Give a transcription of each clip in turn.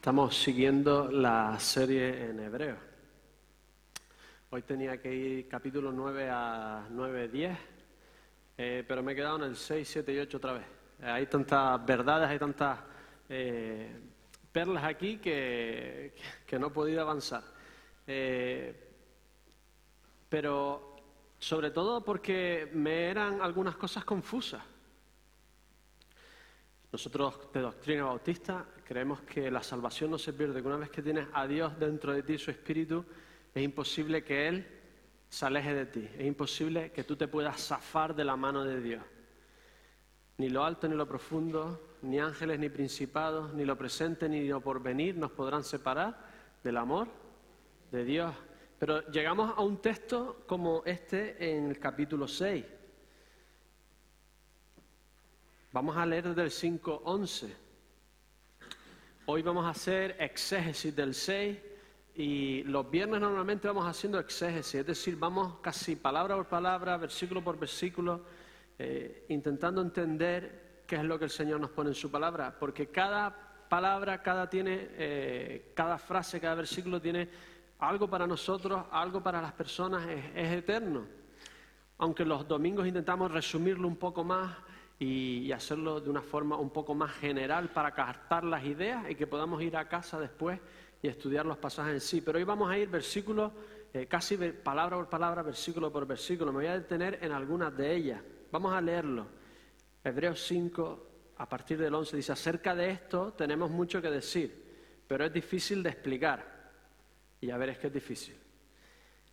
Estamos siguiendo la serie en hebreo. Hoy tenía que ir capítulo 9 a 9, 10, eh, pero me he quedado en el 6, 7 y 8 otra vez. Hay tantas verdades, hay tantas eh, perlas aquí que, que, no he podido avanzar. Eh, pero sobre todo porque me eran algunas cosas confusas. Nosotros de doctrina bautista creemos que la salvación no se pierde, que una vez que tienes a Dios dentro de ti, su espíritu, es imposible que Él se aleje de ti, es imposible que tú te puedas zafar de la mano de Dios. Ni lo alto ni lo profundo, ni ángeles ni principados, ni lo presente ni lo porvenir nos podrán separar del amor de Dios. Pero llegamos a un texto como este en el capítulo 6 Vamos a leer desde el 5.11. Hoy vamos a hacer exégesis del 6 y los viernes normalmente vamos haciendo exégesis, es decir, vamos casi palabra por palabra, versículo por versículo, eh, intentando entender qué es lo que el Señor nos pone en su palabra, porque cada palabra, cada, tiene, eh, cada frase, cada versículo tiene algo para nosotros, algo para las personas, es eterno. Aunque los domingos intentamos resumirlo un poco más, y, hacerlo de una forma un poco más general para captar las ideas y que podamos ir a casa después y estudiar los pasajes en sí. Pero hoy vamos a ir versículo, eh, casi palabra por palabra, versículo por versículo. Me voy a detener en algunas de ellas. Vamos a leerlo. Hebreos 5, a partir del 11, dice, acerca de esto tenemos mucho que decir, pero es difícil de explicar. Y a ver, es que es difícil.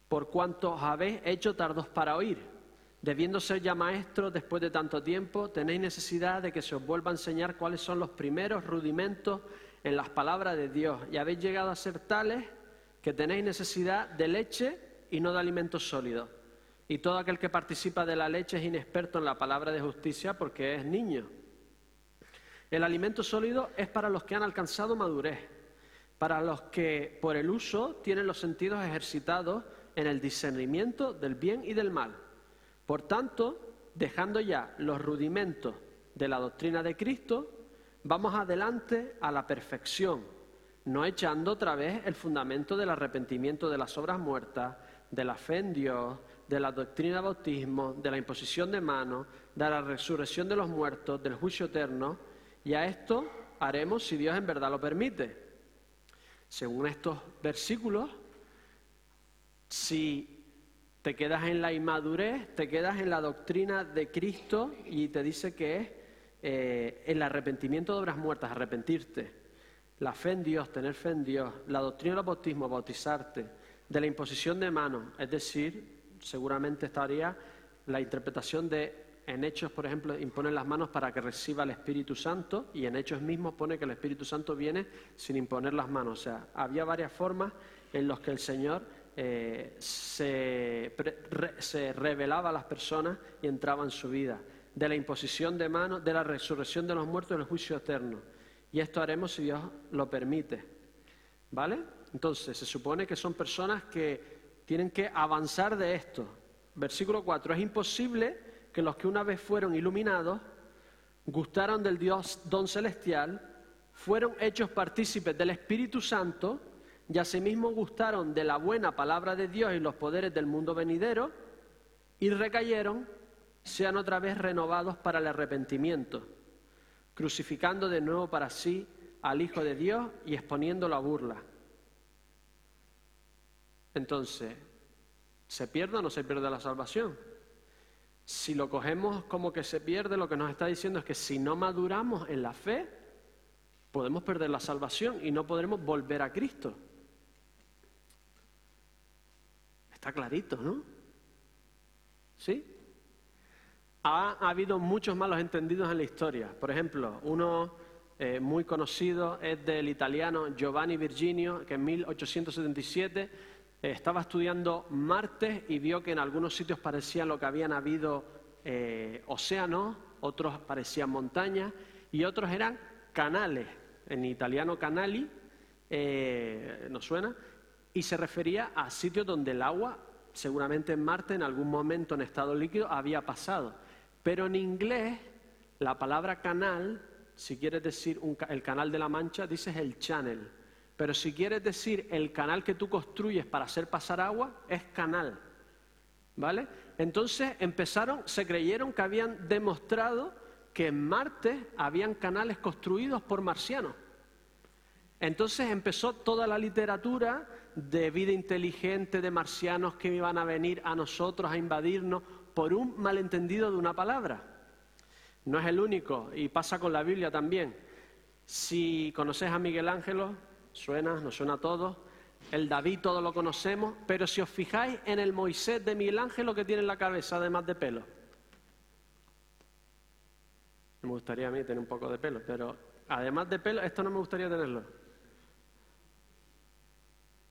Por cuanto habéis hecho tardos para oír Debiendo ser ya maestros después de tanto tiempo, tenéis necesidad de que se os vuelva a enseñar cuáles son los primeros rudimentos en las palabras de Dios. Y habéis llegado a ser tales que tenéis necesidad de leche y no de alimentos sólidos. Y todo aquel que participa de la leche es inexperto en la palabra de justicia porque es niño. El alimento sólido es para los que han alcanzado madurez, para los que por el uso tienen los sentidos ejercitados en el discernimiento del bien y del mal. Por tanto, dejando ya los rudimentos de la doctrina de Cristo, vamos adelante a la perfección, no echando otra vez el fundamento del arrepentimiento de las obras muertas, de la fe en Dios, de la doctrina de bautismo, de la imposición de manos, de la resurrección de los muertos, del juicio eterno, y a esto haremos si Dios en verdad lo permite. Según estos versículos, si te quedas en la inmadurez, te quedas en la doctrina de Cristo y te dice que es eh, el arrepentimiento de obras muertas, arrepentirte, la fe en Dios, tener fe en Dios, la doctrina del bautismo, bautizarte, de la imposición de manos, es decir, seguramente estaría la interpretación de en Hechos, por ejemplo, imponen las manos para que reciba el Espíritu Santo y en Hechos mismos pone que el Espíritu Santo viene sin imponer las manos. O sea, había varias formas en las que el Señor eh, se, revelaba a las personas y entraba en su vida, de la imposición de manos, de la resurrección de los muertos y del juicio eterno. Y esto haremos si Dios lo permite. ¿Vale? Entonces, se supone que son personas que tienen que avanzar de esto. Versículo 4. Es imposible que los que una vez fueron iluminados, gustaron del Dios don celestial, fueron hechos partícipes del Espíritu Santo, y asimismo gustaron de la buena palabra de Dios y los poderes del mundo venidero, y recayeron, sean otra vez renovados para el arrepentimiento, crucificando de nuevo para sí al Hijo de Dios y exponiéndolo a burla. Entonces, ¿se pierde o no se pierde la salvación? Si lo cogemos como que se pierde, lo que nos está diciendo es que si no maduramos en la fe, podemos perder la salvación y no podremos volver a Cristo. Está clarito, ¿no? ¿Sí? Ha, habido muchos malos entendidos en la historia. Por ejemplo, uno eh, muy conocido es del italiano Giovanni Virginio, que en 1877 eh, estaba estudiando Marte y vio que en algunos sitios parecían lo que habían habido eh, océanos, otros parecían montañas y otros eran canales. En italiano canali, ¿nos suena? Y se refería a sitios donde el agua, seguramente en Marte, en algún momento en estado líquido, había pasado. Pero en inglés, la palabra canal Si quieres decir el canal de la Mancha, dices el channel. Pero si quieres decir el canal que tú construyes para hacer pasar agua, es canal. ¿Vale? Entonces empezaron, se creyeron que habían demostrado que en Marte habían canales construidos por marcianos. Entonces empezó toda la literatura de vida inteligente, de marcianos que iban a venir a nosotros a invadirnos por un malentendido de una palabra. No es el único, y pasa con la Biblia también. Si conoces a Miguel Ángelo, suena, nos suena a todos, el David todo lo conocemos, pero si os fijáis en el Moisés de Miguel Ángelo que tiene en la cabeza además de pelo. Me gustaría a mí tener un poco de pelo, pero además de pelo, esto no me gustaría tenerlo.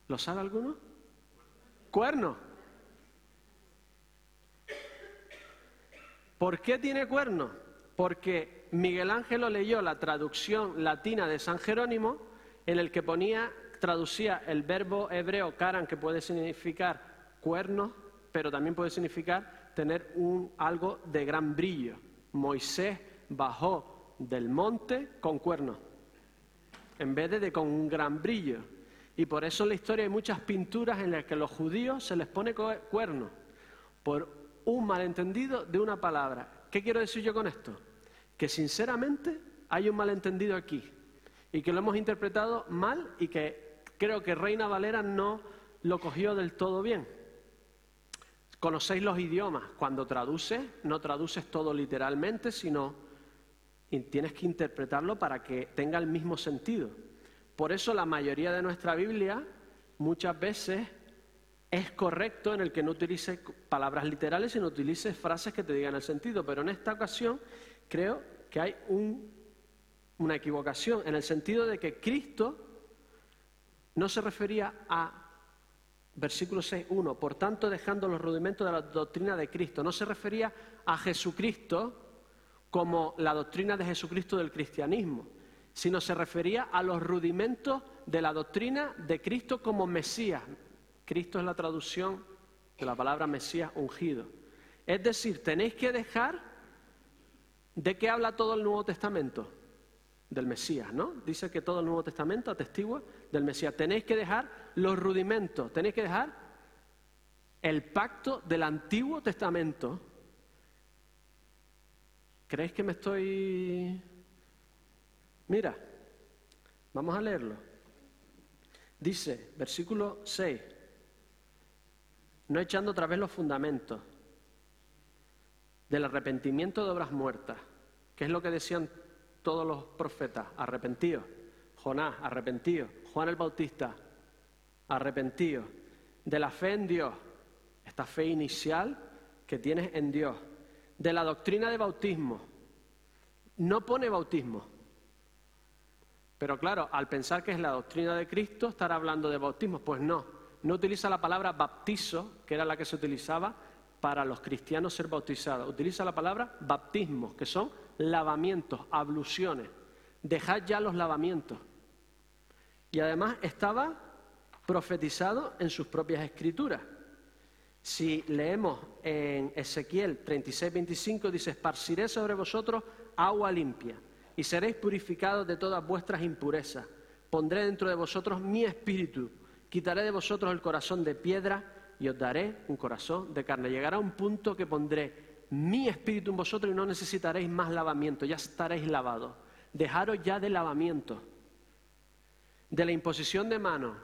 ¿Lo sabe alguno? Cuerno. ¿Por qué tiene cuerno? Porque Miguel Ángel leyó la traducción latina de San Jerónimo en el que ponía, traducía el verbo hebreo karan, que puede significar cuerno, pero también puede significar tener un, algo de gran brillo. Moisés bajó del monte con cuernos, en vez de, de con un gran brillo. Y por eso en la historia hay muchas pinturas en las que a los judíos se les pone cuernos, por un malentendido de una palabra. ¿Qué quiero decir yo con esto? Que sinceramente hay un malentendido aquí y que lo hemos interpretado mal y que creo que Reina Valera no lo cogió del todo bien. Conocéis los idiomas. Cuando traduces, no traduces todo literalmente, sino tienes que interpretarlo para que tenga el mismo sentido. Por eso la mayoría de nuestra Biblia muchas veces es correcto en el que no utilice palabras literales, sino utilice frases que te digan el sentido. Pero en esta ocasión creo que hay una equivocación, en el sentido de que Cristo no se refería a versículo 6.1, por tanto dejando los rudimentos de la doctrina de Cristo, no se refería a Jesucristo como la doctrina de Jesucristo del cristianismo, sino se refería a los rudimentos de la doctrina de Cristo como Mesías. Cristo es la traducción de la palabra Mesías ungido. Es decir, tenéis que dejar de qué habla todo el Nuevo Testamento. Del Mesías, ¿no? Dice que todo el Nuevo Testamento atestigua del Mesías. Tenéis que dejar los rudimentos, tenéis que dejar el pacto del Antiguo Testamento. ¿Creéis que me estoy Mira, vamos a leerlo. Dice, versículo 6, no echando otra vez los fundamentos del arrepentimiento de obras muertas, que es lo que decían todos los profetas, arrepentidos. Jonás, arrepentido. Juan el Bautista, arrepentido. De la fe en Dios, esta fe inicial que tienes en Dios. De la doctrina de bautismo. No pone bautismo, pero claro, al pensar que es la doctrina de Cristo, estar hablando de bautismo, pues no, no utiliza la palabra baptizo, que era la que se utilizaba para los cristianos ser bautizados. Utiliza la palabra baptismo, que son lavamientos, abluciones. Dejad ya los lavamientos. Y además estaba profetizado en sus propias escrituras. Si leemos en Ezequiel 36, 25, dice, esparciré sobre vosotros agua limpia y seréis purificados de todas vuestras impurezas. Pondré dentro de vosotros mi espíritu, quitaré de vosotros el corazón de piedra y os daré un corazón de carne. Llegará un punto que pondré mi espíritu en vosotros y no necesitaréis más lavamiento, ya estaréis lavados. Dejaros ya de lavamiento. De la imposición de mano.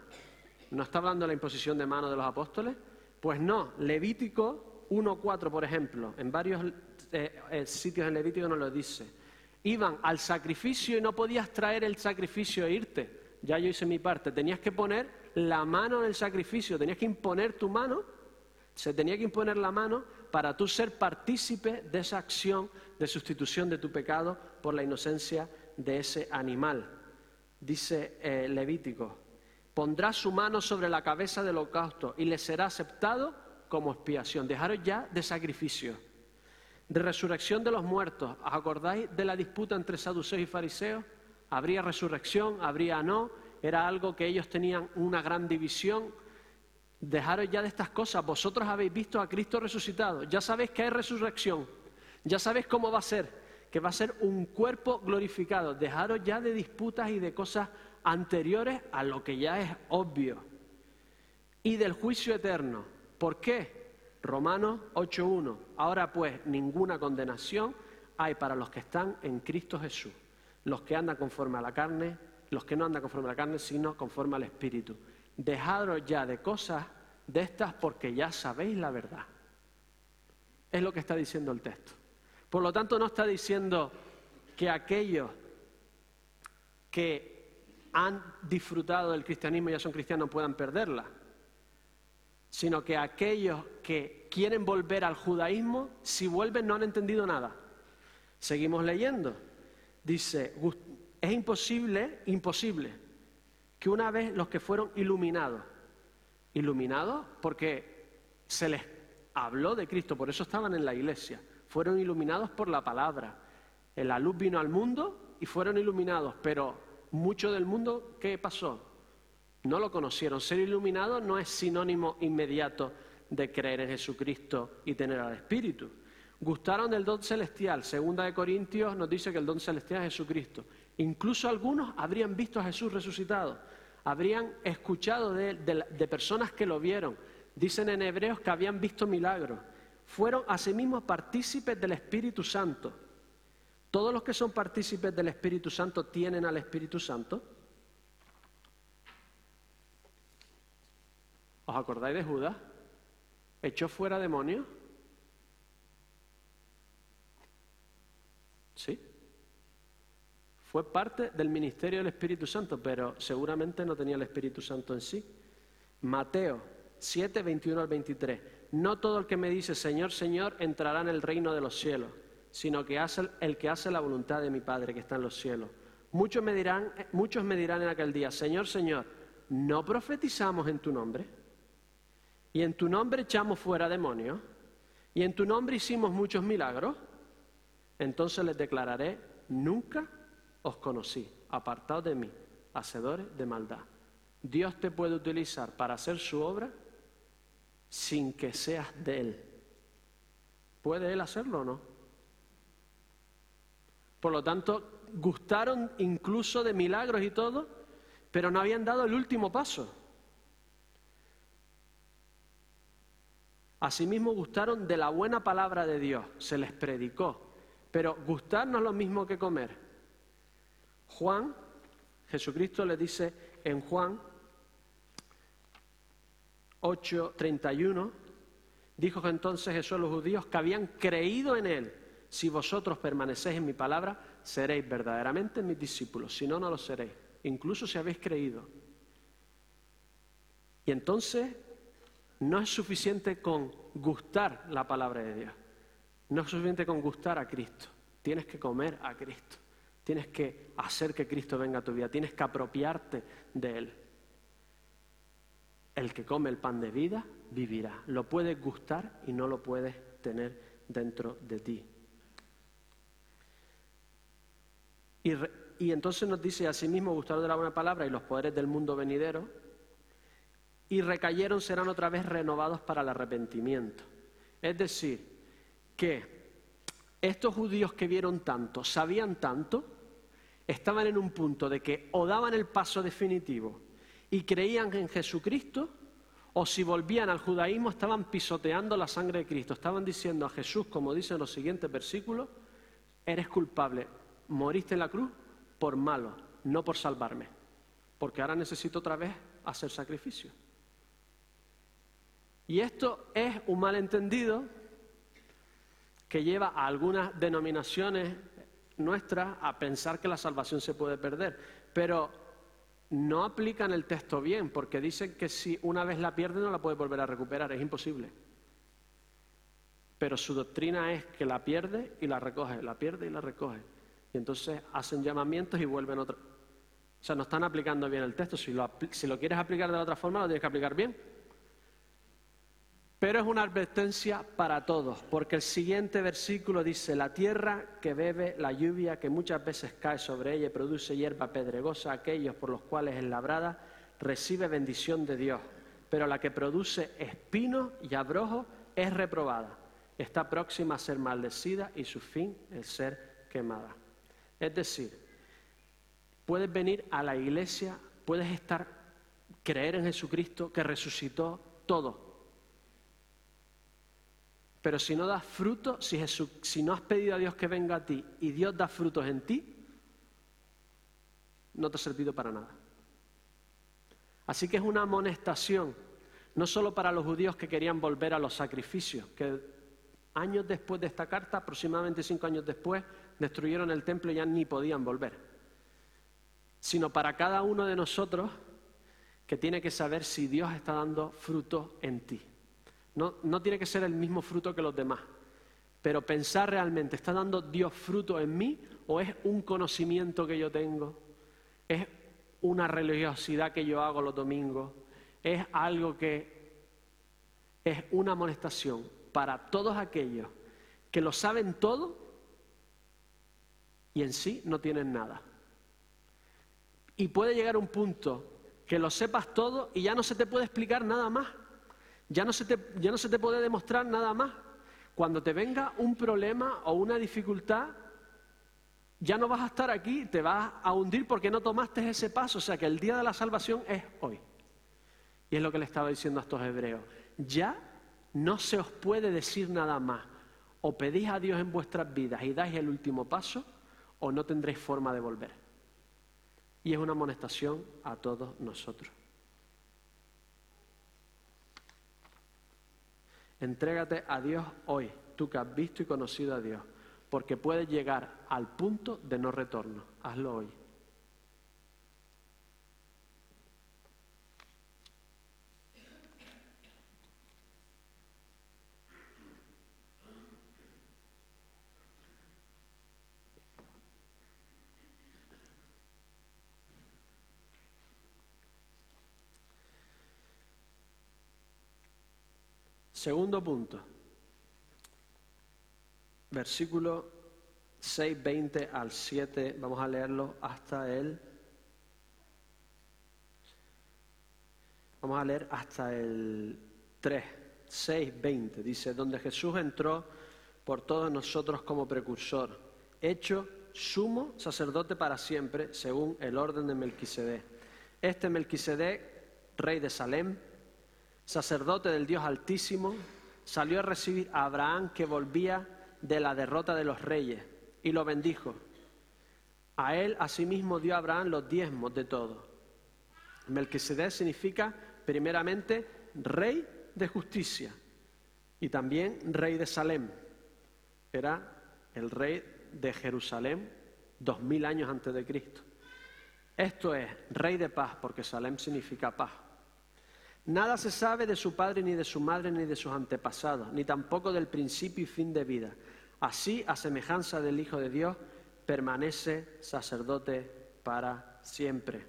¿No está hablando de la imposición de mano de los apóstoles? Pues no, Levítico 1.4, por ejemplo, en varios eh, eh, sitios en Levítico nos lo dice iban al sacrificio y no podías traer el sacrificio e irte. Ya yo hice mi parte. Tenías que poner la mano en el sacrificio, tenías que imponer tu mano. Se tenía que imponer la mano para tú ser partícipe de esa acción de sustitución de tu pecado por la inocencia de ese animal. Dice eh, Levítico, pondrá su mano sobre la cabeza del holocausto y le será aceptado como expiación. Dejaros ya de sacrificio de resurrección de los muertos. ¿Os acordáis de la disputa entre saduceos y fariseos? ¿Habría resurrección? ¿Habría no? Era algo que ellos tenían una gran división. Dejaros ya de estas cosas. Vosotros habéis visto a Cristo resucitado. Ya sabéis que hay resurrección. Ya sabéis cómo va a ser. que va a ser un cuerpo glorificado. Dejaros ya de disputas y de cosas anteriores a lo que ya es obvio. Y del juicio eterno. ¿Por qué? Romanos 8.1. Ahora pues, ninguna condenación hay para los que están en Cristo Jesús. Los que andan conforme a la carne, los que no andan conforme a la carne, sino conforme al Espíritu. Dejaros ya de cosas de estas porque ya sabéis la verdad. Es lo que está diciendo el texto. Por lo tanto, no está diciendo que aquellos que han disfrutado del cristianismo y ya son cristianos puedan perderla, sino que aquellos que quieren volver al judaísmo, si vuelven no han entendido nada. Seguimos leyendo. Dice, es imposible, imposible, que una vez los que fueron iluminados, iluminados porque se les habló de Cristo, por eso estaban en la iglesia, fueron iluminados por la palabra. La luz vino al mundo y fueron iluminados, pero mucho del mundo, ¿qué pasó? No lo conocieron. Ser iluminado no es sinónimo inmediato de creer en Jesucristo y tener al Espíritu. Gustaron del don celestial. Segunda de Corintios nos dice que el don celestial es Jesucristo. Incluso algunos habrían visto a Jesús resucitado, habrían escuchado de, de personas que lo vieron. Dicen en Hebreos que habían visto milagros. Fueron asimismo partícipes del Espíritu Santo. Todos los que son partícipes del Espíritu Santo tienen al Espíritu Santo. ¿Os acordáis de Judas? ¿Echó fuera demonios? Sí. Fue parte del ministerio del Espíritu Santo, pero seguramente no tenía el Espíritu Santo en sí. Mateo 7, 21 al 23. No todo el que me dice Señor, Señor entrará en el reino de los cielos, sino que hace el que hace la voluntad de mi Padre que está en los cielos. Muchos me dirán, muchos me dirán en aquel día, Señor, Señor, ¿no profetizamos en tu nombre? Y en tu nombre echamos fuera demonios. Y en tu nombre hicimos muchos milagros. Entonces les declararé, nunca os conocí, apartados de mí, hacedores de maldad. Dios te puede utilizar para hacer su obra sin que seas de Él. ¿Puede Él hacerlo o no? Por lo tanto, gustaron incluso de milagros y todo, pero no habían dado el último paso. Asimismo gustaron de la buena palabra de Dios, se les predicó. Pero gustar no es lo mismo que comer. Juan, Jesucristo le dice en Juan 8:31, dijo entonces Jesús a los judíos que habían creído en él. Si vosotros permanecéis en mi palabra, seréis verdaderamente mis discípulos. Si no, no lo seréis. Incluso si habéis creído. Y entonces no es suficiente con gustar la palabra de Dios. No es suficiente con gustar a Cristo. Tienes que comer a Cristo. Tienes que hacer que Cristo venga a tu vida. Tienes que apropiarte de Él. El que come el pan de vida vivirá. Lo puedes gustar y no lo puedes tener dentro de ti. Y, entonces nos dice, asimismo, gustaron de la buena palabra y los poderes del mundo venidero, y recayeron serán otra vez renovados para el arrepentimiento. Es decir, que estos judíos que vieron tanto, sabían tanto, estaban en un punto de que o daban el paso definitivo y creían en Jesucristo, o si volvían al judaísmo estaban pisoteando la sangre de Cristo, estaban diciendo a Jesús, como dicen los siguientes versículos, eres culpable, moriste en la cruz por malo, no por salvarme, porque ahora necesito otra vez hacer sacrificio. Y esto es un malentendido que lleva a algunas denominaciones nuestras a pensar que la salvación se puede perder, pero no aplican el texto bien, porque dicen que si una vez la pierde no la puede volver a recuperar, es imposible. Pero su doctrina es que la pierde y la recoge, la pierde y la recoge. Y entonces hacen llamamientos y vuelven otra. O sea, no están aplicando bien el texto. Si lo, si lo quieres aplicar de otra forma, lo tienes que aplicar bien. Pero es una advertencia para todos, porque el siguiente versículo dice, la tierra que bebe la lluvia que muchas veces cae sobre ella y produce hierba pedregosa, aquellos por los cuales es labrada, recibe bendición de Dios, pero la que produce espinos y abrojos es reprobada, está próxima a ser maldecida y su fin el ser quemada. Es decir, puedes venir a la iglesia, puedes estar, creer en Jesucristo que resucitó todo. Pero si no das fruto, si, si no has pedido a Dios que venga a ti y Dios da frutos en ti, no te ha servido para nada. Así que es una amonestación, no solo para los judíos que querían volver a los sacrificios, que años después de esta carta, aproximadamente cinco años después, destruyeron el templo y ya ni podían volver, sino para cada uno de nosotros que tiene que saber si Dios está dando fruto en ti. No, no tiene que ser el mismo fruto que los demás, pero pensar realmente, ¿está dando Dios fruto en mí o es un conocimiento que yo tengo? ¿Es una religiosidad que yo hago los domingos? ¿Es algo que es una amonestación para todos aquellos que lo saben todo y en sí no tienen nada? Y puede llegar un punto que lo sepas todo y ya no se te puede explicar nada más. Ya no se te, puede demostrar nada más. Cuando te venga un problema o una dificultad, ya no vas a estar aquí, te vas a hundir porque no tomaste ese paso. O sea que el día de la salvación es hoy. Y es lo que le estaba diciendo a estos hebreos. Ya no se os puede decir nada más. O pedís a Dios en vuestras vidas y dais el último paso, o no tendréis forma de volver. Y es una amonestación a todos nosotros. Entrégate a Dios hoy, tú que has visto y conocido a Dios porque puedes llegar al punto de no retorno. Hazlo hoy. Segundo punto versículo 6, 20 al 7, vamos a leerlo hasta el... Vamos a leer hasta el 3, 6, 20. Dice, donde Jesús entró por todos nosotros como precursor, hecho sumo sacerdote para siempre, según el orden de Melquisedec. Este Melquisedec, rey de Salem, sacerdote del Dios Altísimo, salió a recibir a Abraham que volvía de la derrota de los reyes y lo bendijo. A él asimismo dio Abraham los diezmos de todo. Melquisedec significa primeramente rey de justicia y también rey de Salem. Era el rey de Jerusalén dos mil años antes de Cristo. Esto es rey de paz porque Salem significa paz. Nada se sabe de su padre, ni de su madre, ni de sus antepasados, ni tampoco del principio y fin de vida. Así, a semejanza del Hijo de Dios, permanece sacerdote para siempre.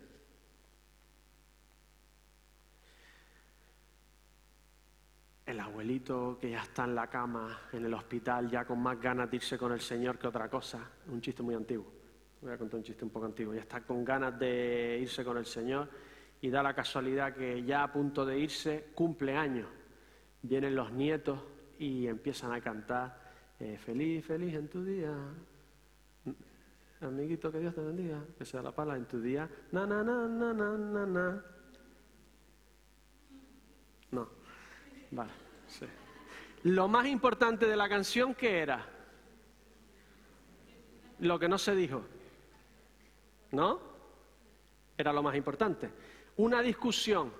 El abuelito que ya está en la cama, en el hospital, ya con más ganas de irse con el Señor que otra cosa. Un chiste muy antiguo. Voy a contar un chiste un poco antiguo. Ya está con ganas de irse con el Señor y da la casualidad que ya a punto de irse cumple años. Vienen los nietos y empiezan a cantar eh, feliz, feliz en tu día. Amiguito, que Dios te bendiga. Que sea la palabra en tu día. Na, na, na, na, na, na. No. Vale, sí. Lo más importante de la canción, ¿qué era? Lo que no se dijo. ¿No? Era lo más importante una discusión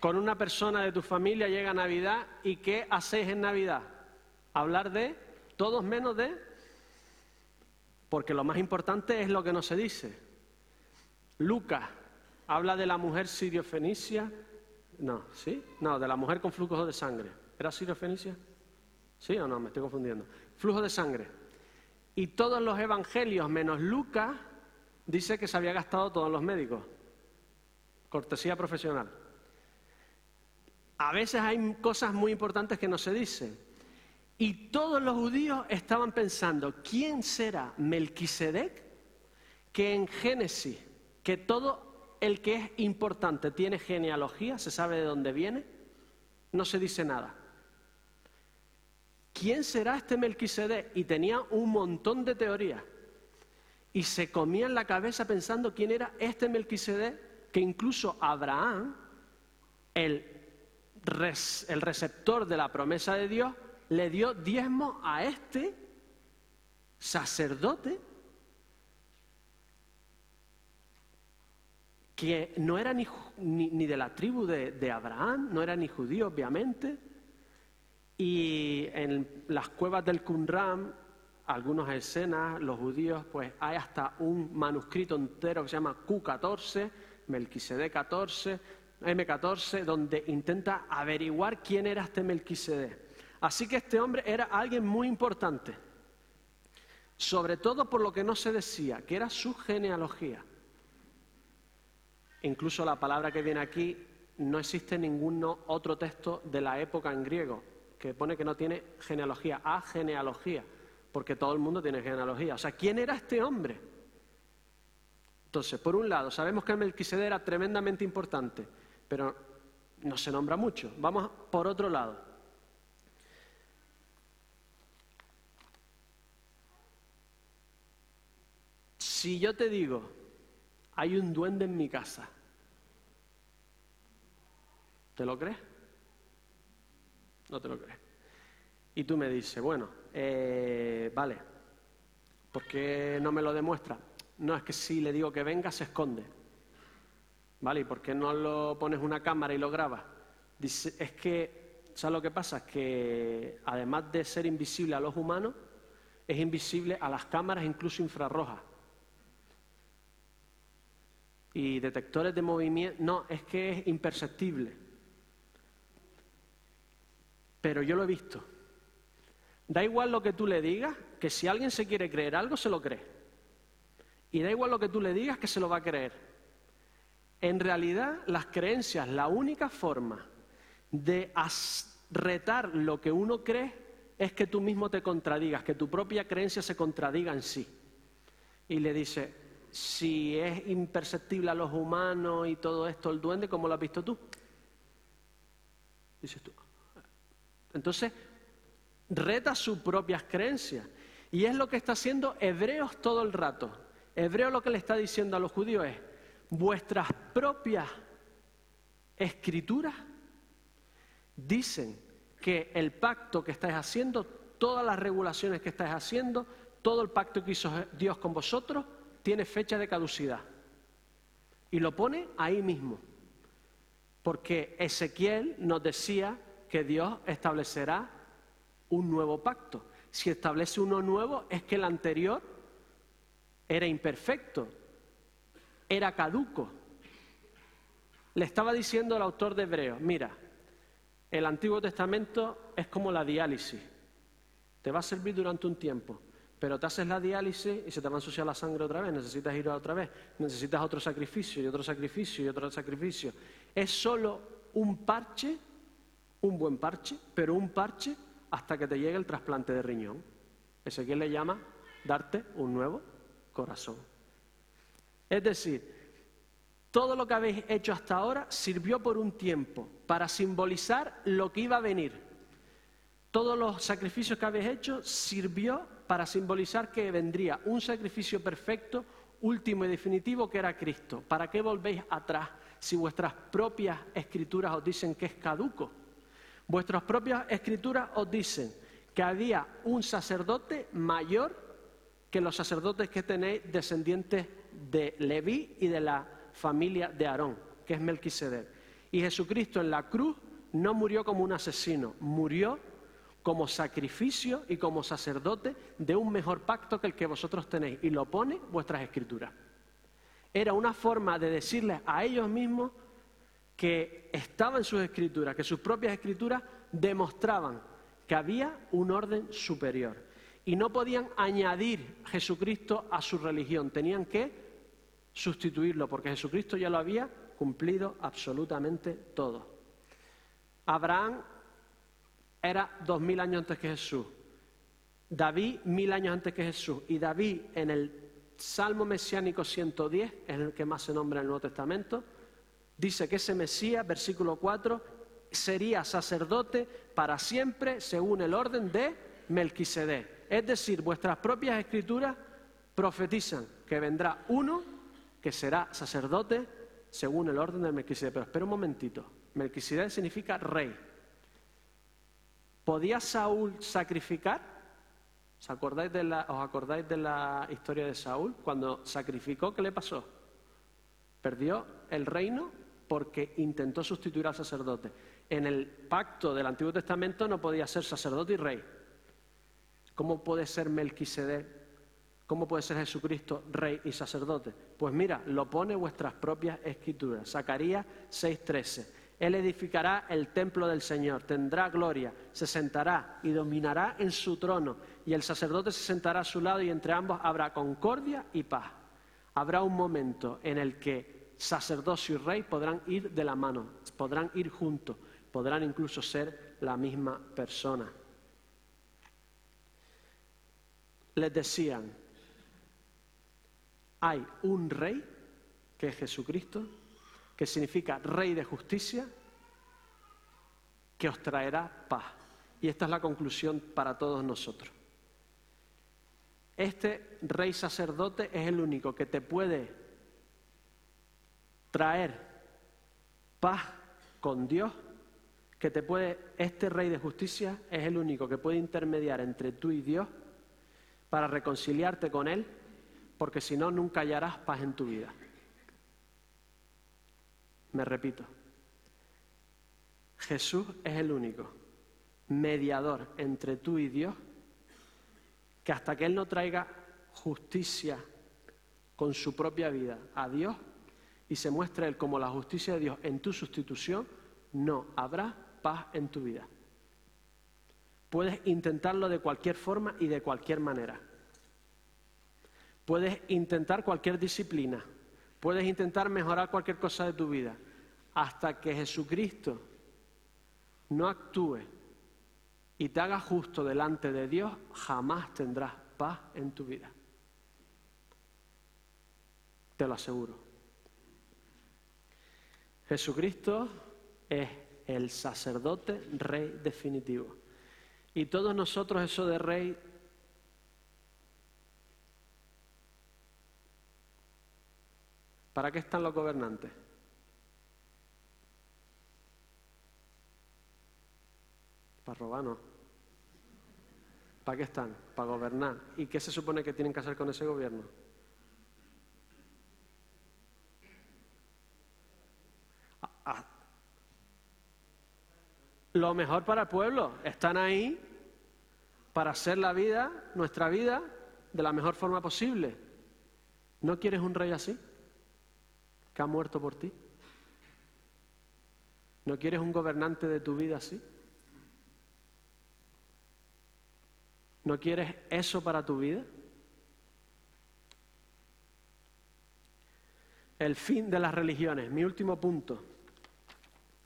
con una persona de tu familia llega Navidad y ¿qué hacéis en Navidad? Hablar de todos menos de... Porque lo más importante es lo que no se dice. Lucas habla de la mujer sirio-fenicia. No, ¿sí? No, de la mujer con flujos de sangre. ¿Era sirio-fenicia? ¿Sí o no? Me estoy confundiendo. Flujo de sangre. Y todos los evangelios, menos Lucas, dice que se había gastado todos los médicos. Cortesía profesional. A veces hay cosas muy importantes que no se dicen. Y todos los judíos estaban pensando, ¿quién será Melquisedec? Que en Génesis, que todo el que es importante tiene genealogía, se sabe de dónde viene, no se dice nada. ¿Quién será este Melquisedec? Y tenía un montón de teorías. y se comían la cabeza pensando quién era este Melquisedec, que incluso Abraham, el, el receptor de la promesa de Dios, le dio diezmo a este sacerdote que no era ni, ni, de la tribu de, de, Abraham, no era ni judío, obviamente. Y en las cuevas del Qumran, algunas escenas, los judíos, pues hay hasta un manuscrito entero que se llama Q14, Melquisedec 14, M14, donde intenta averiguar quién era este Melquisedec. Así que este hombre era alguien muy importante, sobre todo por lo que no se decía, que era su genealogía. Incluso la palabra que viene aquí, no existe ningún otro texto de la época en griego que pone que no tiene genealogía, a genealogía, porque todo el mundo tiene genealogía. O sea, ¿quién era este hombre? Entonces, por un lado, sabemos que Melquisedec era tremendamente importante, pero no se nombra mucho. Vamos por otro lado. Si yo te digo, hay un duende en mi casa. ¿Te lo crees? No te lo crees. Y tú me dices, bueno, eh, vale, ¿por qué no me lo demuestra? No, es que si le digo que venga, se esconde. ¿Vale? ¿Y por qué no lo pones una cámara y lo grabas? Dice, es que, ¿sabes lo que pasa? Es que además de ser invisible a los humanos, es invisible a las cámaras incluso infrarrojas y detectores de movimiento. No, es que es imperceptible. Pero yo lo he visto. Da igual lo que tú le digas, que si alguien se quiere creer algo, se lo cree. Y da igual lo que tú le digas, que se lo va a creer. En realidad, las creencias, la única forma de retar lo que uno cree es que tú mismo te contradigas, que tu propia creencia se contradiga en sí. Y le dice, si es imperceptible a los humanos y todo esto, el duende, ¿cómo lo has visto tú? Dices tú. Entonces, reta sus propias creencias. Y es lo que está haciendo Hebreos todo el rato. Hebreo lo que le está diciendo a los judíos es, vuestras propias escrituras dicen que el pacto que estáis haciendo, todas las regulaciones que estáis haciendo, todo el pacto que hizo Dios con vosotros, tiene fecha de caducidad. Y lo pone ahí mismo. Porque Ezequiel nos decía que Dios establecerá un nuevo pacto. Si establece uno nuevo es que el anterior era imperfecto, era caduco. Le estaba diciendo el autor de Hebreos, mira, el Antiguo Testamento es como la diálisis, te va a servir durante un tiempo, pero te haces la diálisis y se te va a ensuciar la sangre otra vez, necesitas ir otra vez, necesitas otro sacrificio y otro sacrificio y otro sacrificio. Es solo un parche, un buen parche, pero un parche hasta que te llegue el trasplante de riñón. Ezequiel le llama darte un nuevo corazón. Es decir, todo lo que habéis hecho hasta ahora sirvió por un tiempo para simbolizar lo que iba a venir. Todos los sacrificios que habéis hecho sirvió para simbolizar que vendría un sacrificio perfecto, último y definitivo, que era Cristo. ¿Para qué volvéis atrás si vuestras propias escrituras os dicen que es caduco? Vuestras propias escrituras os dicen que había un sacerdote mayor que los sacerdotes que tenéis descendientes de Leví y de la familia de Aarón, que es Melquisedec. Y Jesucristo en la cruz no murió como un asesino, murió como sacrificio y como sacerdote de un mejor pacto que el que vosotros tenéis. Y lo pone vuestras escrituras. Era una forma de decirles a ellos mismos que estaba en sus escrituras, que sus propias escrituras demostraban que había un orden superior. Y no podían añadir Jesucristo a su religión, tenían que sustituirlo, porque Jesucristo ya lo había cumplido absolutamente todo. Abraham era dos mil años antes que Jesús. David mil años antes que Jesús. Y David en el Salmo Mesiánico 110, en el que más se nombra en el Nuevo Testamento, dice que ese Mesías, versículo 4, sería sacerdote para siempre según el orden de Melquisedec. Es decir, vuestras propias escrituras profetizan que vendrá uno que será sacerdote según el orden de Melquisedec. Pero espera un momentito. Melquisedec significa rey. ¿Podía Saúl sacrificar? ¿Os acordáis, de la, ¿Os acordáis de la historia de Saúl? Cuando sacrificó, ¿qué le pasó? Perdió el reino porque intentó sustituir al sacerdote. En el pacto del Antiguo Testamento no podía ser sacerdote y rey. ¿Cómo puede ser Melquisedec? ¿Cómo puede ser Jesucristo rey y sacerdote? Pues mira, lo pone vuestras propias escrituras. Zacarías 6:13. Él edificará el templo del Señor, tendrá gloria, se sentará y dominará en su trono, y el sacerdote se sentará a su lado y entre ambos habrá concordia y paz. Habrá un momento en el que sacerdocio y rey podrán ir de la mano, podrán ir juntos, podrán incluso ser la misma persona. Les decían, hay un rey, que es Jesucristo, que significa rey de justicia, que os traerá paz. Y esta es la conclusión para todos nosotros. Este rey sacerdote es el único que te puede traer paz con Dios, que te puede, este rey de justicia es el único que puede intermediar entre tú y Dios para reconciliarte con Él, porque si no, nunca hallarás paz en tu vida. Me repito, Jesús es el único mediador entre tú y Dios que hasta que Él no traiga justicia con su propia vida a Dios y se muestre Él como la justicia de Dios en tu sustitución, no habrá paz en tu vida. Puedes intentarlo de cualquier forma y de cualquier manera. Puedes intentar cualquier disciplina, Puedes intentar mejorar cualquier cosa de tu vida. Hasta que Jesucristo no actúe y te haga justo delante de Dios, jamás tendrás paz en tu vida. Te lo aseguro. Jesucristo es el sacerdote rey definitivo. Y todos nosotros eso de rey ¿Para qué están los gobernantes? Para robar, no. ¿Para qué están? Para gobernar. ¿Y qué se supone que tienen que hacer con ese gobierno? Ah, ah. Lo mejor para el pueblo. Están ahí para hacer la vida, nuestra vida, de la mejor forma posible. ¿No quieres un rey así? que ha muerto por ti? ¿No quieres un gobernante de tu vida así? ¿No quieres eso para tu vida? El fin de las religiones, mi último punto,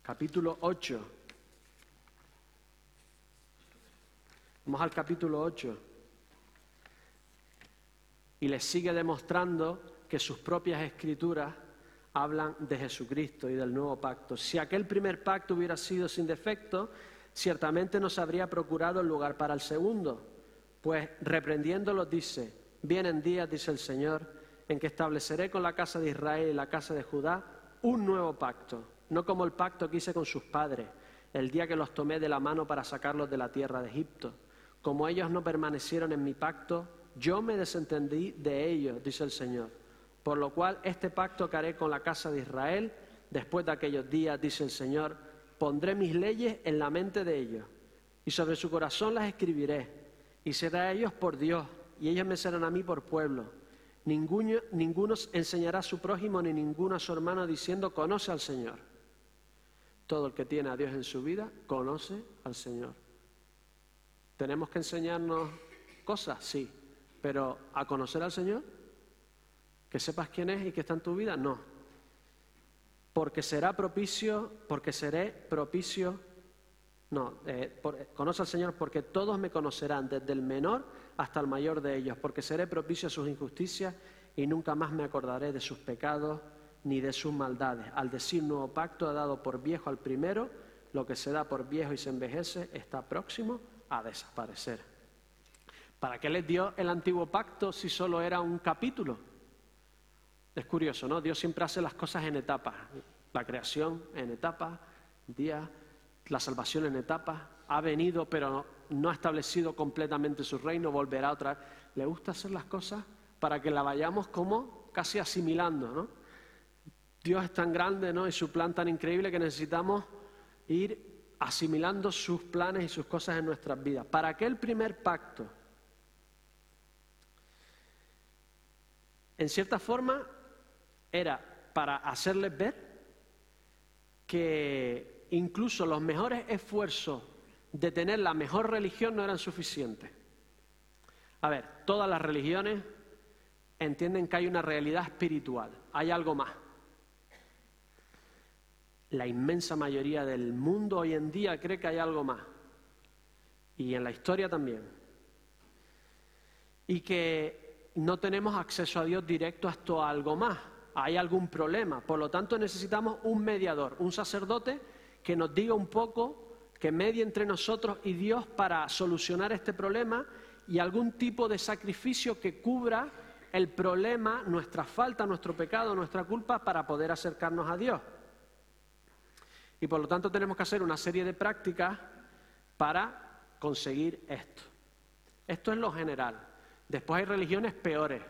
capítulo 8. Vamos al capítulo 8. Y les sigue demostrando que sus propias escrituras hablan de Jesucristo y del nuevo pacto. Si aquel primer pacto hubiera sido sin defecto, ciertamente nos habría procurado el lugar para el segundo. Pues reprendiéndolo dice, vienen días, dice el Señor, en que estableceré con la casa de Israel y la casa de Judá un nuevo pacto, no como el pacto que hice con sus padres, el día que los tomé de la mano para sacarlos de la tierra de Egipto. Como ellos no permanecieron en mi pacto, yo me desentendí de ellos, dice el Señor. Por lo cual este pacto que haré con la casa de Israel, después de aquellos días, dice el Señor, pondré mis leyes en la mente de ellos, y sobre su corazón las escribiré, y será a ellos por Dios, y ellos me serán a mí por pueblo. Ninguno, ninguno enseñará a su prójimo ni ninguno a su hermano diciendo, conoce al Señor. Todo el que tiene a Dios en su vida, conoce al Señor. ¿Tenemos que enseñarnos cosas? Sí, pero ¿a conocer al Señor? que sepas quién es y que está en tu vida, no. Porque será propicio, porque seré propicio, no, eh, conoce al Señor porque todos me conocerán, desde el menor hasta el mayor de ellos, porque seré propicio a sus injusticias y nunca más me acordaré de sus pecados ni de sus maldades. Al decir nuevo pacto ha dado por viejo al primero, lo que se da por viejo y se envejece está próximo a desaparecer. ¿Para qué les dio el antiguo pacto si solo era un capítulo? Es curioso, ¿no? Dios siempre hace las cosas en etapas. La creación en etapas, día, la salvación en etapas. Ha venido, pero no ha establecido completamente su reino, volverá otra vez. Le gusta hacer las cosas para que la vayamos como casi asimilando, ¿no? Dios es tan grande, ¿no? Y su plan tan increíble que necesitamos ir asimilando sus planes y sus cosas en nuestras vidas. Para aquel primer pacto, en cierta forma, era para hacerles ver que incluso los mejores esfuerzos de tener la mejor religión no eran suficientes. A ver, todas las religiones entienden que hay una realidad espiritual, hay algo más. La inmensa mayoría del mundo hoy en día cree que hay algo más. Y en la historia también. Y que no tenemos acceso a Dios directo a esto algo más. Hay algún problema. Por lo tanto necesitamos un mediador, un sacerdote que nos diga un poco, que medie entre nosotros y Dios para solucionar este problema y algún tipo de sacrificio que cubra el problema, nuestra falta, nuestro pecado, nuestra culpa para poder acercarnos a Dios. Y por lo tanto tenemos que hacer una serie de prácticas para conseguir esto. Esto es lo general. Después hay religiones peores,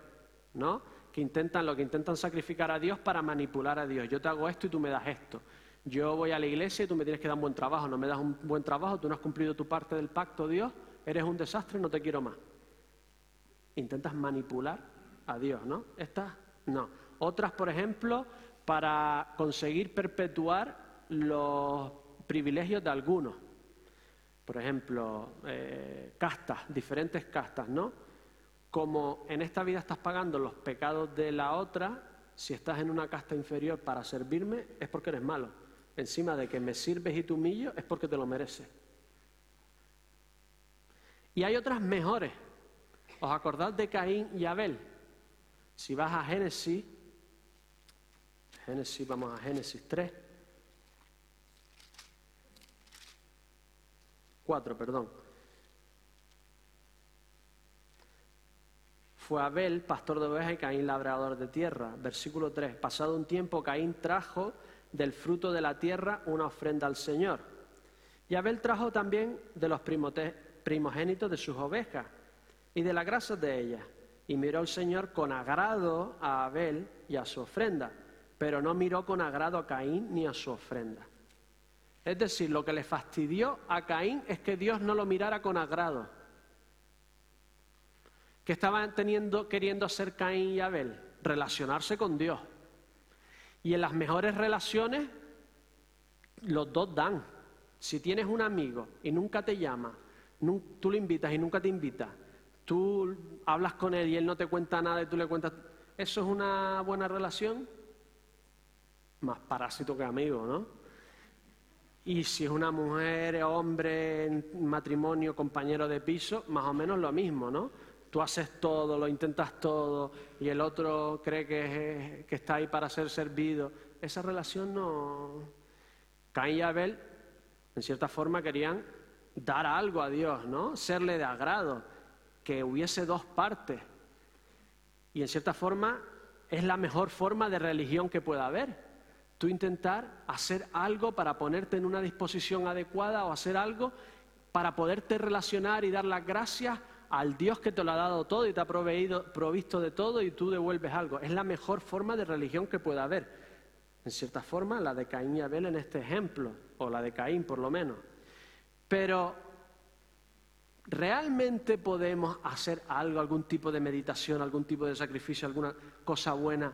¿no? Que intentan lo que intentan sacrificar a Dios para manipular a Dios. Yo te hago esto y tú me das esto. Yo voy a la iglesia y tú me tienes que dar un buen trabajo. No me das un buen trabajo, tú no has cumplido tu parte del pacto, Dios. Eres un desastre, no te quiero más. Intentas manipular a Dios, ¿no? Estas no. Otras, por ejemplo, para conseguir perpetuar los privilegios de algunos. Por ejemplo, eh, castas, diferentes castas, ¿no? Como en esta vida estás pagando los pecados de la otra, si estás en una casta inferior para servirme, es porque eres malo. Encima de que me sirves y te humillo, es porque te lo mereces. Y hay otras mejores. ¿Os acordáis de Caín y Abel? Si vas a Génesis, Génesis, vamos a Génesis 3, 4, perdón. Fue Abel, pastor de ovejas, y Caín, labrador de tierra. Versículo 3. Pasado un tiempo, Caín trajo del fruto de la tierra una ofrenda al Señor. Y Abel trajo también de los primogénitos de sus ovejas y de las grasas de ellas. Y miró el Señor con agrado a Abel y a su ofrenda, pero no miró con agrado a Caín ni a su ofrenda. Es decir, lo que le fastidió a Caín es que Dios no lo mirara con agrado. ¿Qué estaban teniendo, queriendo hacer Caín y Abel? Relacionarse con Dios. Y en las mejores relaciones, los dos dan. Si tienes un amigo y nunca te llama, tú lo invitas y nunca te invita, tú hablas con él y él no te cuenta nada y tú le cuentas, ¿eso es una buena relación? Más parásito que amigo, ¿no? Y si es una mujer, hombre, matrimonio, compañero de piso, más o menos lo mismo, ¿no? Tú haces todo, lo intentas todo y el otro cree que, que está ahí para ser servido. Esa relación no... Caín y Abel, en cierta forma, querían dar algo a Dios, ¿no? Serle de agrado que hubiese dos partes. Y en cierta forma es la mejor forma de religión que pueda haber. Tú intentar hacer algo para ponerte en una disposición adecuada o hacer algo para poderte relacionar y dar las gracias al Dios que te lo ha dado todo y te ha proveído, provisto de todo y tú devuelves algo. Es la mejor forma de religión que pueda haber. En cierta forma, la de Caín y Abel en este ejemplo, o la de Caín por lo menos. Pero ¿Realmente podemos hacer algo, algún tipo de meditación, algún tipo de sacrificio, alguna cosa buena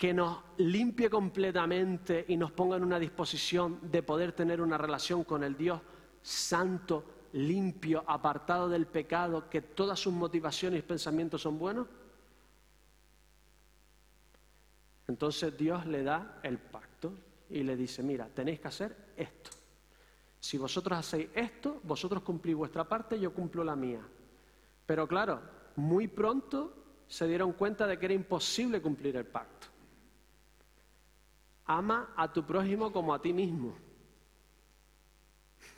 que nos limpie completamente y nos ponga en una disposición de poder tener una relación con el Dios santo, limpio, apartado del pecado, que todas sus motivaciones y pensamientos son buenos? Entonces Dios le da el pacto y le dice, mira, tenéis que hacer esto. Si vosotros hacéis esto, vosotros cumplís vuestra parte, yo cumplo la mía. Pero claro, muy pronto se dieron cuenta de que era imposible cumplir el pacto. Ama a tu prójimo como a ti mismo.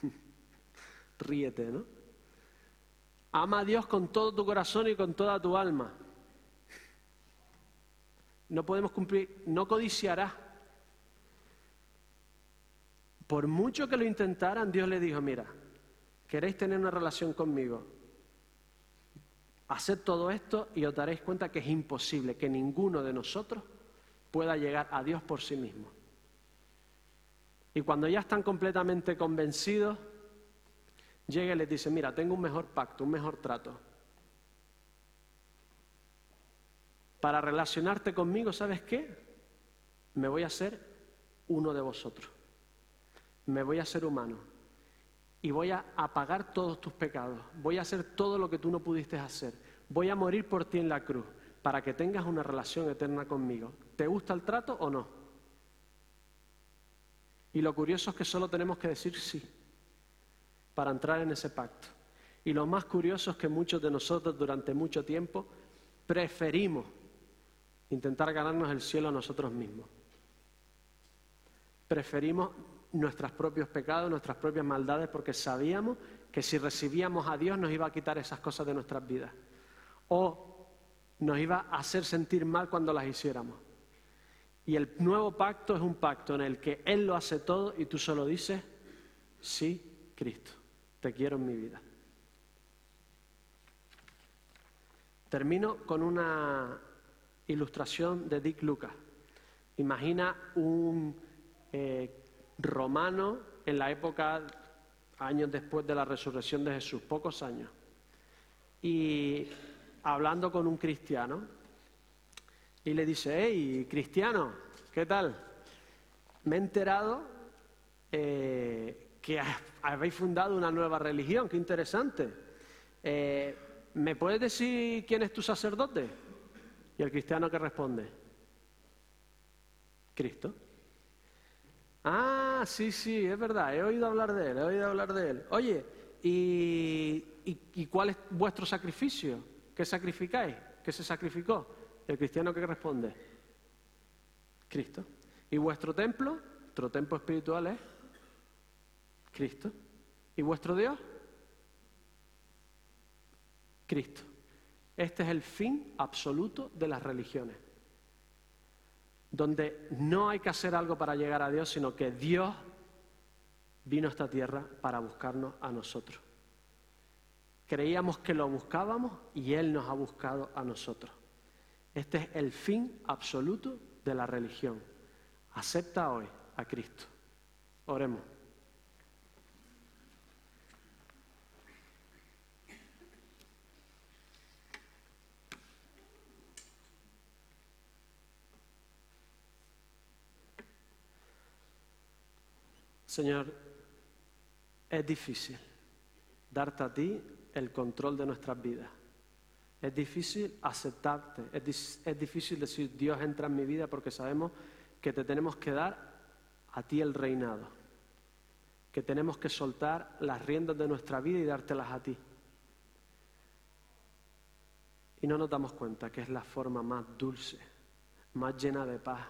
Ríete, ¿no? Ama a Dios con todo tu corazón y con toda tu alma. no podemos cumplir, no codiciarás. Por mucho que lo intentaran, Dios le dijo, mira, queréis tener una relación conmigo, haced todo esto y os daréis cuenta que es imposible que ninguno de nosotros pueda llegar a Dios por sí mismo. Y cuando ya están completamente convencidos, llega y les dice, mira, tengo un mejor pacto, un mejor trato. Para relacionarte conmigo, ¿sabes qué? Me voy a ser uno de vosotros. Me voy a ser humano. Y voy a apagar todos tus pecados. Voy a hacer todo lo que tú no pudiste hacer. Voy a morir por ti en la cruz para que tengas una relación eterna conmigo. ¿Te gusta el trato o no? Y lo curioso es que solo tenemos que decir sí para entrar en ese pacto. Y lo más curioso es que muchos de nosotros durante mucho tiempo preferimos intentar ganarnos el cielo a nosotros mismos. Preferimos nuestros propios pecados, nuestras propias maldades, porque sabíamos que si recibíamos a Dios nos iba a quitar esas cosas de nuestras vidas. O nos iba a hacer sentir mal cuando las hiciéramos. Y el nuevo pacto es un pacto en el que Él lo hace todo y tú solo dices, sí, Cristo, te quiero en mi vida. Termino con una ilustración de Dick Lucas. Imagina un eh, romano en la época, años después de la resurrección de Jesús, pocos años, y hablando con un cristiano, y le dice, hey, cristiano, ¿qué tal? Me he enterado eh, que habéis fundado una nueva religión, qué interesante. Eh, ¿Me puedes decir quién es tu sacerdote? Y el cristiano que responde, Cristo. Ah, sí, sí, es verdad, he oído hablar de él, he oído hablar de él. Oye, ¿y, y cuál es vuestro sacrificio? ¿Qué sacrificáis? ¿Qué se sacrificó? ¿El cristiano qué responde? Cristo. ¿Y vuestro templo? Vuestro templo espiritual es Cristo. ¿Y vuestro Dios? Cristo. Este es el fin absoluto de las religiones, donde no hay que hacer algo para llegar a Dios, sino que Dios vino a esta tierra para buscarnos a nosotros. Creíamos que lo buscábamos y Él nos ha buscado a nosotros. Este es el fin absoluto de la religión. Acepta hoy a Cristo. Oremos. Señor, es difícil darte a ti el control de nuestras vidas. Es difícil aceptarte, es, difícil decir Dios entra en mi vida porque sabemos que te tenemos que dar a ti el reinado, que tenemos que soltar las riendas de nuestra vida y dártelas a ti. Y no nos damos cuenta que es la forma más dulce, más llena de paz,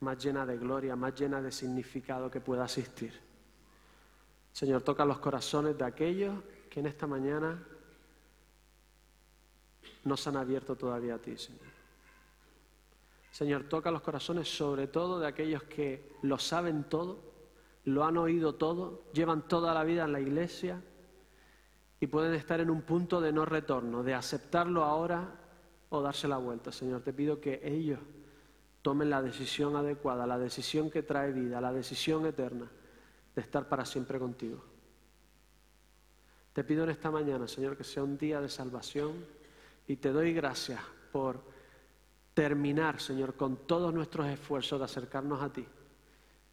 más llena de gloria, más llena de significado que pueda existir. Señor, toca los corazones de aquellos que en esta mañana no se han abierto todavía a ti, Señor. Señor, toca los corazones sobre todo de aquellos que lo saben todo, lo han oído todo, llevan toda la vida en la iglesia y pueden estar en un punto de no retorno, de aceptarlo ahora o darse la vuelta. Señor, te pido que ellos tomen la decisión adecuada, la decisión que trae vida, la decisión eterna de estar para siempre contigo. Te pido en esta mañana, Señor, que sea un día de salvación y te doy gracias por terminar, Señor, con todos nuestros esfuerzos de acercarnos a ti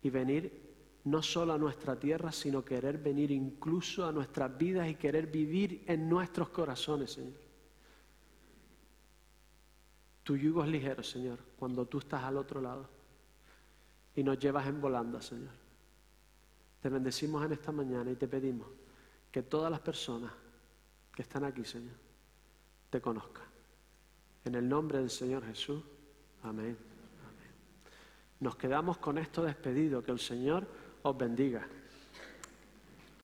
y venir no solo a nuestra tierra, sino querer venir incluso a nuestras vidas y querer vivir en nuestros corazones, Señor. Tu yugo es ligero, Señor, cuando tú estás al otro lado y nos llevas en volanda, Señor. Te bendecimos en esta mañana y te pedimos que todas las personas que están aquí, Señor, te conozca. En el nombre del Señor Jesús. Amén. Amén. Nos quedamos con esto despedido. Que el Señor os bendiga.